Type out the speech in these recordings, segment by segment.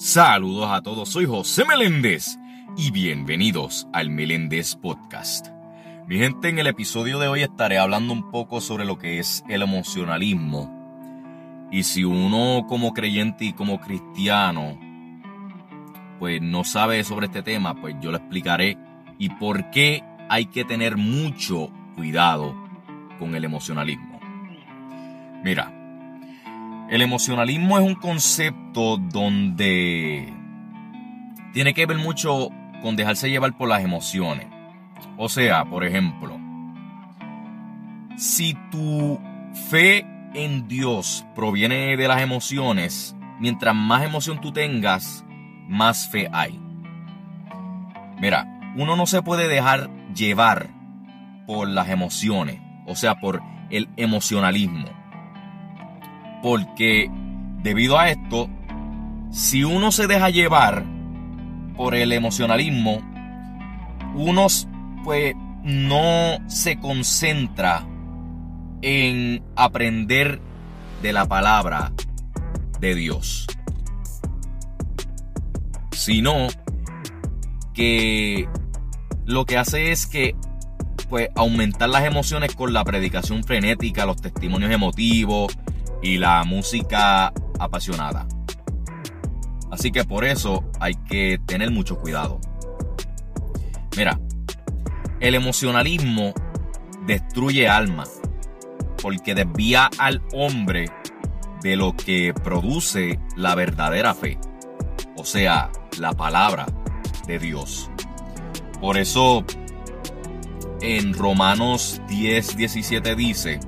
Saludos a todos, soy José Meléndez y bienvenidos al Meléndez Podcast. Mi gente, en el episodio de hoy estaré hablando un poco sobre lo que es el emocionalismo. Y si uno como creyente y como cristiano pues no sabe sobre este tema, pues yo lo explicaré y por qué hay que tener mucho cuidado con el emocionalismo. Mira, el emocionalismo es un concepto donde tiene que ver mucho con dejarse llevar por las emociones. O sea, por ejemplo, si tu fe en Dios proviene de las emociones, mientras más emoción tú tengas, más fe hay. Mira, uno no se puede dejar llevar por las emociones, o sea, por el emocionalismo. Porque debido a esto, si uno se deja llevar por el emocionalismo, uno pues no se concentra en aprender de la palabra de Dios. Sino que lo que hace es que pues aumentar las emociones con la predicación frenética, los testimonios emotivos y la música apasionada. Así que por eso hay que tener mucho cuidado. Mira, el emocionalismo destruye alma porque desvía al hombre de lo que produce la verdadera fe. O sea, la palabra de Dios. Por eso en Romanos 10, 17 dice,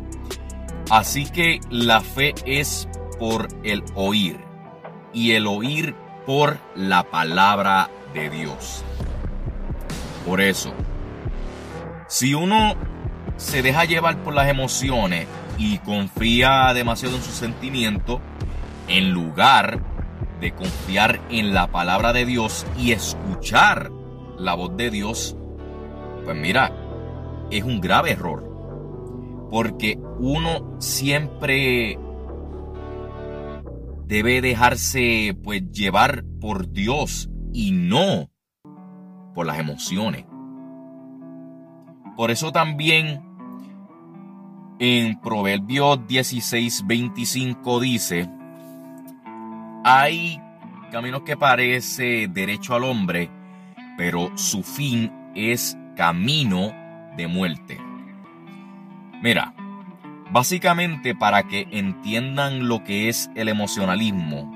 así que la fe es por el oír y el oír por la palabra de Dios. Por eso, si uno se deja llevar por las emociones y confía demasiado en sus sentimientos, en lugar de confiar en la palabra de Dios y escuchar la voz de Dios, pues mira, es un grave error. Porque uno siempre debe dejarse pues llevar por Dios y no por las emociones. Por eso también en Proverbios 16, 25 dice, hay caminos que parece derecho al hombre, pero su fin es camino de muerte. Mira, básicamente para que entiendan lo que es el emocionalismo,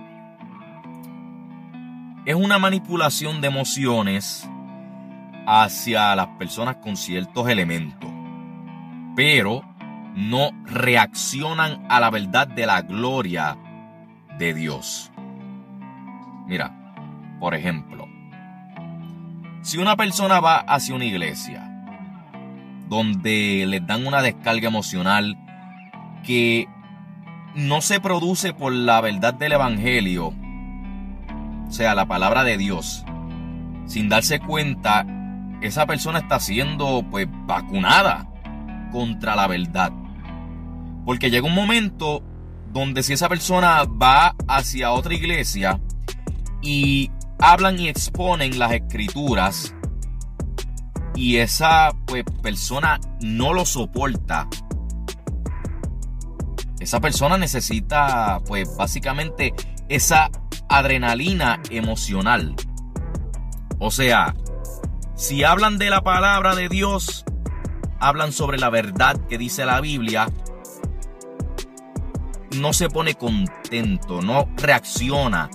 es una manipulación de emociones hacia las personas con ciertos elementos, pero no reaccionan a la verdad de la gloria de Dios. Mira, por ejemplo, si una persona va hacia una iglesia donde les dan una descarga emocional que no se produce por la verdad del Evangelio, o sea, la palabra de Dios, sin darse cuenta, esa persona está siendo pues vacunada contra la verdad. Porque llega un momento donde si esa persona va hacia otra iglesia, y hablan y exponen las escrituras y esa pues, persona no lo soporta, esa persona necesita pues básicamente esa adrenalina emocional. O sea, si hablan de la palabra de Dios, hablan sobre la verdad que dice la Biblia, no se pone contento, no reacciona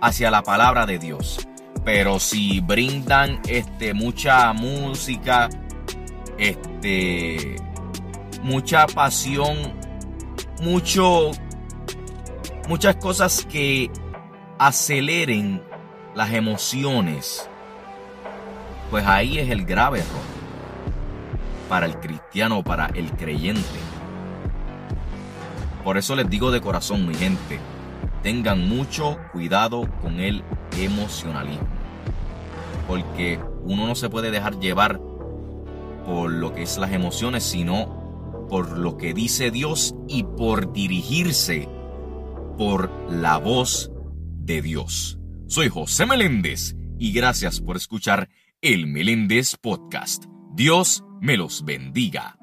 hacia la palabra de Dios. Pero si brindan este, mucha música, este, mucha pasión, mucho, muchas cosas que aceleren las emociones, pues ahí es el grave error para el cristiano, para el creyente. Por eso les digo de corazón, mi gente, tengan mucho cuidado con el emocionalismo. Porque uno no se puede dejar llevar por lo que es las emociones, sino por lo que dice Dios y por dirigirse por la voz de Dios. Soy José Meléndez y gracias por escuchar el Meléndez Podcast. Dios me los bendiga.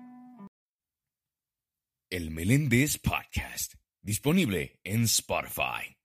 El Meléndez Podcast, disponible en Spotify.